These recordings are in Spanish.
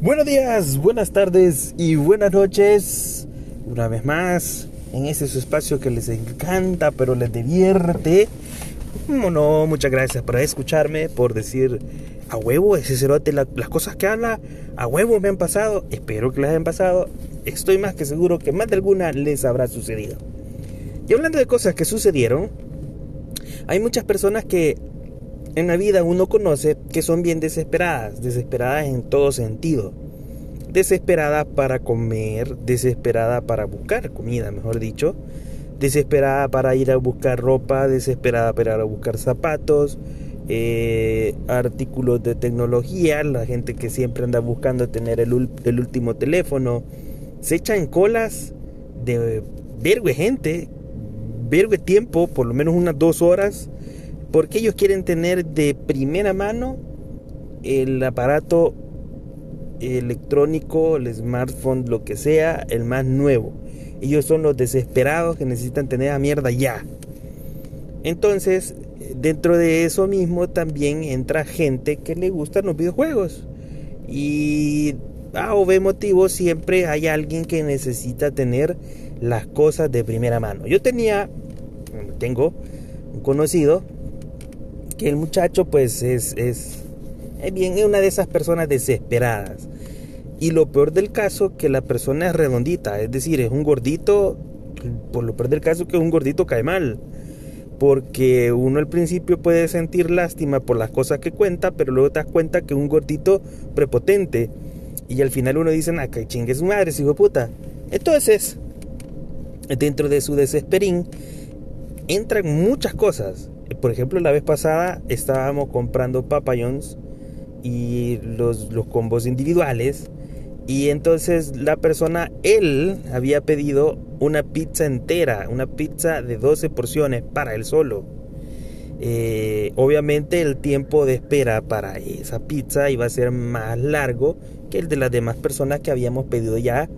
Buenos días, buenas tardes y buenas noches. Una vez más, en ese espacio que les encanta, pero les divierte. No, muchas gracias por escucharme, por decir a huevo, ese cerote, las cosas que habla, a huevo me han pasado. Espero que les hayan pasado. Estoy más que seguro que más de alguna les habrá sucedido. Y hablando de cosas que sucedieron, hay muchas personas que en la vida uno conoce que son bien desesperadas, desesperadas en todo sentido. Desesperada para comer, desesperada para buscar comida, mejor dicho. Desesperada para ir a buscar ropa, desesperada para ir a buscar zapatos, eh, artículos de tecnología, la gente que siempre anda buscando tener el, el último teléfono. Se echan colas de vergüe gente, vergüe tiempo, por lo menos unas dos horas porque ellos quieren tener de primera mano el aparato electrónico, el smartphone, lo que sea, el más nuevo. Ellos son los desesperados que necesitan tener a mierda ya. Entonces, dentro de eso mismo también entra gente que le gustan los videojuegos. Y a o B motivo siempre hay alguien que necesita tener las cosas de primera mano. Yo tenía, tengo un conocido que el muchacho pues es, es, bien, es una de esas personas desesperadas. Y lo peor del caso que la persona es redondita, es decir, es un gordito, por lo peor del caso que un gordito cae mal. Porque uno al principio puede sentir lástima por las cosas que cuenta, pero luego te das cuenta que un gordito prepotente. Y al final uno dice, ah, que chingue su madre, hijo de puta. Entonces, dentro de su desesperín, entran muchas cosas por ejemplo, la vez pasada estábamos comprando papayons y los, combos individuales. Y entonces la persona, él había pedido una pizza entera, una pizza de 12 porciones para él solo. Eh, obviamente el tiempo de espera para esa pizza iba a ser más largo que el de las demás personas que habíamos pedido ya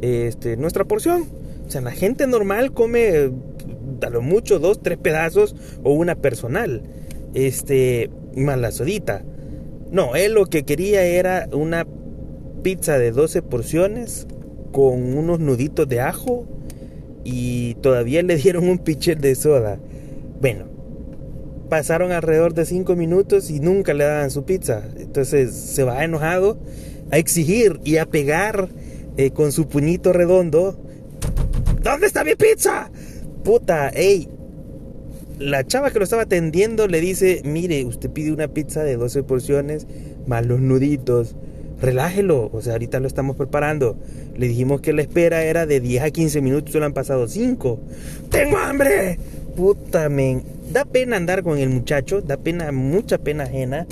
este, nuestra porción. O sea, la gente normal come a lo mucho dos, tres pedazos o una personal. Este, más. No, él lo que quería era una pizza de 12 porciones con unos nuditos de ajo y todavía le dieron un pitcher de soda. Bueno, pasaron alrededor de 5 minutos y nunca le daban su pizza. Entonces se va enojado a exigir y a pegar eh, con su puñito redondo. ¿Dónde está mi pizza? Puta, ey. La chava que lo estaba atendiendo le dice, mire, usted pide una pizza de 12 porciones más los nuditos. Relájelo, o sea, ahorita lo estamos preparando. Le dijimos que la espera era de 10 a 15 minutos, solo han pasado 5. ¡Tengo hambre! Puta, men. Da pena andar con el muchacho, da pena, mucha pena ajena,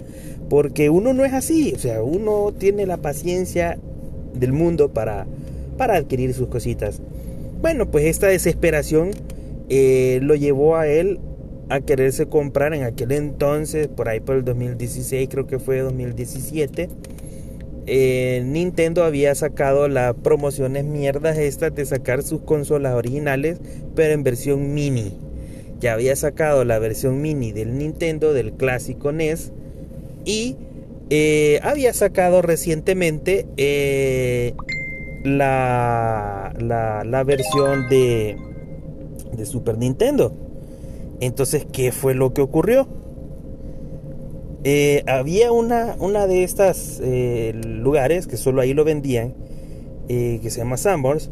porque uno no es así. O sea, uno tiene la paciencia del mundo para, para adquirir sus cositas. Bueno, pues esta desesperación eh, lo llevó a él a quererse comprar en aquel entonces, por ahí por el 2016, creo que fue 2017. Eh, Nintendo había sacado las promociones mierdas estas de sacar sus consolas originales, pero en versión mini. Ya había sacado la versión mini del Nintendo, del clásico NES, y eh, había sacado recientemente la, la, la versión de de Super Nintendo. Entonces, ¿qué fue lo que ocurrió? Eh, había una, una de estas eh, lugares que solo ahí lo vendían, eh, que se llama Sanborns,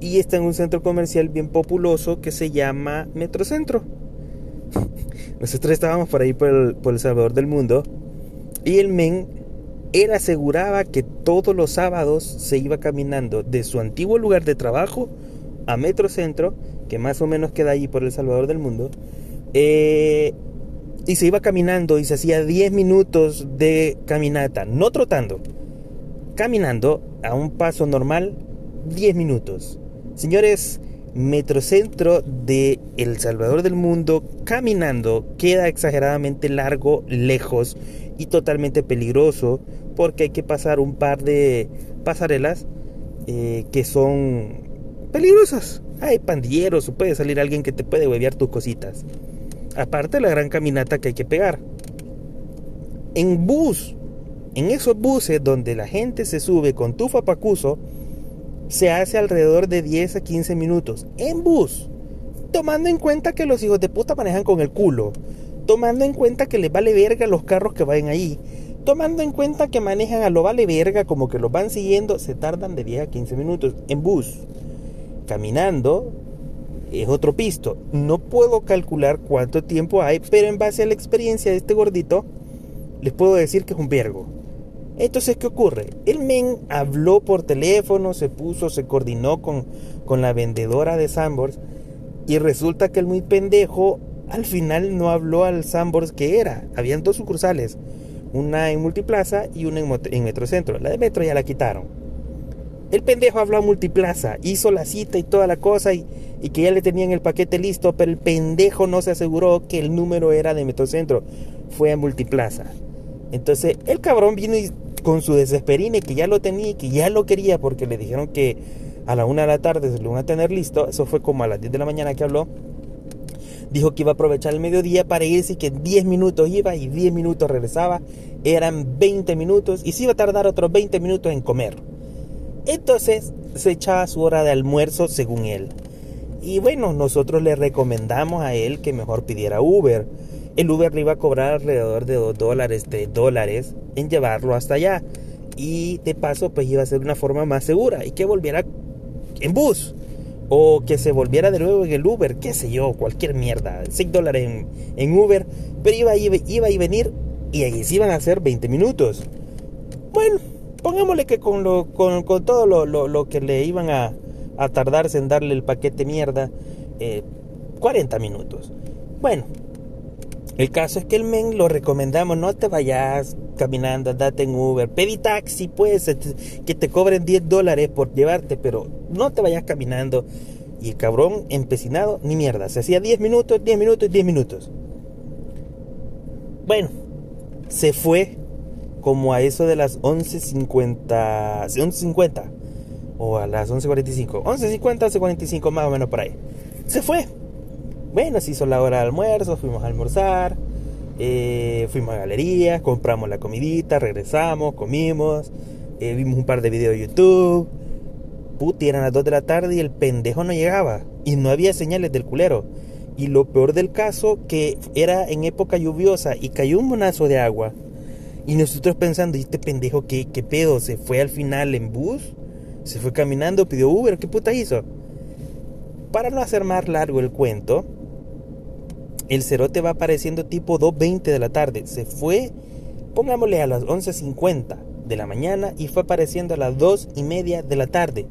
y está en un centro comercial bien populoso que se llama Metrocentro. Nosotros estábamos por ahí por el, por el Salvador del Mundo, y el men él aseguraba que todos los sábados se iba caminando de su antiguo lugar de trabajo a Metrocentro que más o menos queda ahí por El Salvador del Mundo, eh, y se iba caminando y se hacía 10 minutos de caminata, no trotando, caminando a un paso normal, 10 minutos. Señores, Metrocentro de El Salvador del Mundo caminando queda exageradamente largo, lejos y totalmente peligroso porque hay que pasar un par de pasarelas eh, que son peligrosas. Hay pandilleros o puede salir alguien que te puede huevear tus cositas. Aparte la gran caminata que hay que pegar. En bus, En esos buses donde la gente se sube con tufa pacuso, se hace alrededor de 10 a 15 minutos en bus. Tomando en cuenta que los hijos de puta manejan con el culo. Tomando en cuenta que les vale verga los carros que vayan ahí. Tomando en cuenta que manejan a lo vale verga, como que los van siguiendo, se tardan de 10 a 15 minutos en bus. Caminando es otro pisto. No puedo calcular cuánto tiempo hay, pero en base a la experiencia de este gordito, les puedo decir que es un vergo. Entonces, ¿qué ocurre? El men habló por teléfono, se puso, se coordinó con, con la vendedora de Sambors y resulta que el muy pendejo al final no habló al Sambors que era. Habían dos sucursales una en Multiplaza y una en, Metrocentro. La de Metro ya la quitaron. El pendejo habló a Multiplaza, hizo la cita y toda la cosa y, que ya le tenían el paquete listo, pero el pendejo no se aseguró que el número era de Metrocentro. Fue a Multiplaza. Entonces el cabrón vino con su desesperine que ya lo tenía que ya lo quería porque le dijeron que a la una de la tarde se lo iban a tener listo. Eso fue como a las 10 de la mañana que habló dijo que iba a aprovechar el mediodía para irse y que 10 minutos iba y 10 minutos regresaba. Eran 20 minutos y se iba a tardar otros 20 minutos en comer. Entonces se echaba su hora de almuerzo según él. Y bueno, nosotros le recomendamos a él que mejor pidiera Uber. El Uber le iba a cobrar alrededor de 2 dólares, de dólares en llevarlo hasta allá. Y de paso, pues iba a ser una forma más segura y que volviera en bus o que se volviera de nuevo en el Uber, qué sé yo, cualquier mierda, 6 dólares en, en, Uber, pero iba, iba, iba a venir y ahí se iban a hacer 20 minutos. Bueno, pongámosle que con, lo, con, con todo lo, lo, que le iban a, a, tardarse en darle el paquete mierda, 40 eh, minutos. Bueno, el caso es que el men lo recomendamos, no te vayas caminando, andate en Uber, pedí taxi pues, que te cobren 10 dólares por llevarte, pero no te vayas caminando. Y el cabrón empecinado, ni mierda, se hacía 10 minutos, 10 minutos, 10 minutos. Bueno, se fue como a eso de las 11.50, 11.50 o a las 11.45, 11.50, 11.45 más o menos por ahí. Se fue bueno, se hizo la hora de almuerzo, fuimos a almorzar, eh, fuimos a galerías, compramos la comidita, regresamos, comimos, eh, vimos un par de videos de YouTube. Puti, eran las 2 de la tarde y el pendejo no llegaba. Y no había señales del culero. Y lo peor del caso, que era en época lluviosa y cayó un monazo de agua. Y nosotros pensando, ¿y este pendejo qué, qué pedo? ¿Se fue al final en bus? ¿Se fue caminando? ¿Pidió Uber? ¿Qué puta hizo? Para no hacer más largo el cuento, el cerote va apareciendo tipo 2.20 de la tarde. Se fue, pongámosle a las 11.50 de la mañana y fue apareciendo a las 2 y media de la tarde.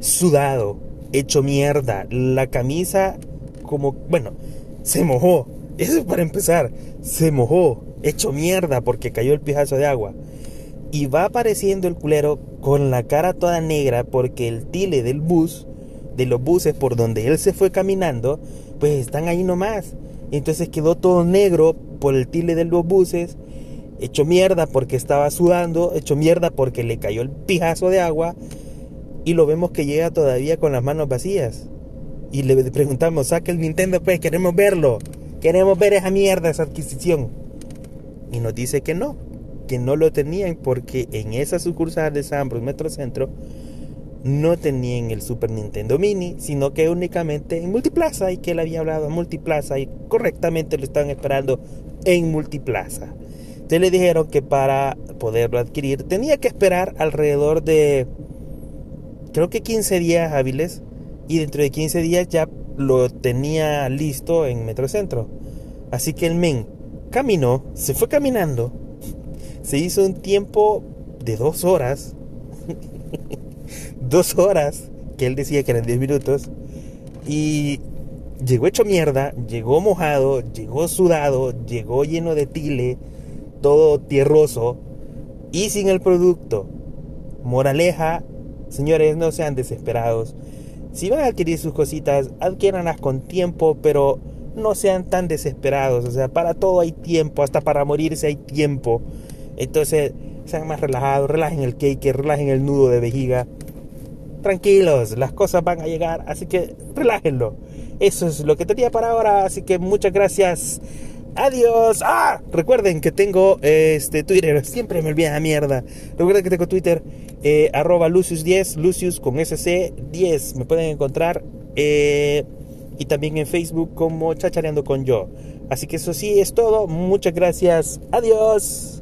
Sudado, hecho mierda, la camisa como, bueno, se mojó. Eso para empezar, se mojó, hecho mierda porque cayó el pijazo de agua. Y va apareciendo el culero con la cara toda negra porque el tile del bus, de los buses por donde él se fue caminando, pues están ahí nomás. Entonces quedó todo negro por el tile de los buses, hecho mierda porque estaba sudando, hecho mierda porque le cayó el pijazo de agua y lo vemos que llega todavía con las manos vacías. Y le preguntamos, saca el Nintendo pues, queremos verlo, queremos ver esa mierda, esa adquisición. Y nos dice que no, que no lo tenían porque en esa sucursal de San Bruno Metro Centro no tenían el Super Nintendo Mini, sino que únicamente en Multiplaza y que él había hablado en Multiplaza y correctamente lo estaban esperando en Multiplaza. Entonces le dijeron que para poderlo adquirir tenía que esperar alrededor de creo que 15 días hábiles y dentro de 15 días ya lo tenía listo en Metrocentro. Así que el men caminó, se fue caminando, se hizo un tiempo de dos horas dos horas, que él decía que eran 10 minutos, y llegó hecho mierda, llegó mojado, llegó sudado, llegó lleno de tile, todo tierroso y sin el producto. Moraleja, señores, no sean desesperados. Si van a adquirir sus cositas, adquiéranlas con tiempo, pero no sean tan desesperados. O sea, para todo hay tiempo, hasta para morirse hay tiempo. Entonces, sean más relajados, relajen el cake, relajen el nudo de vejiga tranquilos, las cosas van a llegar, así que relájenlo. Eso es lo que tenía para ahora, así que muchas gracias. Adiós. Ah, recuerden que tengo este Twitter. Siempre me olvida la mierda. Recuerden que tengo Twitter. Eh, arroba Lucius10. Lucius con SC10. Me pueden encontrar. Eh, y también en Facebook como Chachareando con Yo. Así que eso sí es todo. Muchas gracias. Adiós.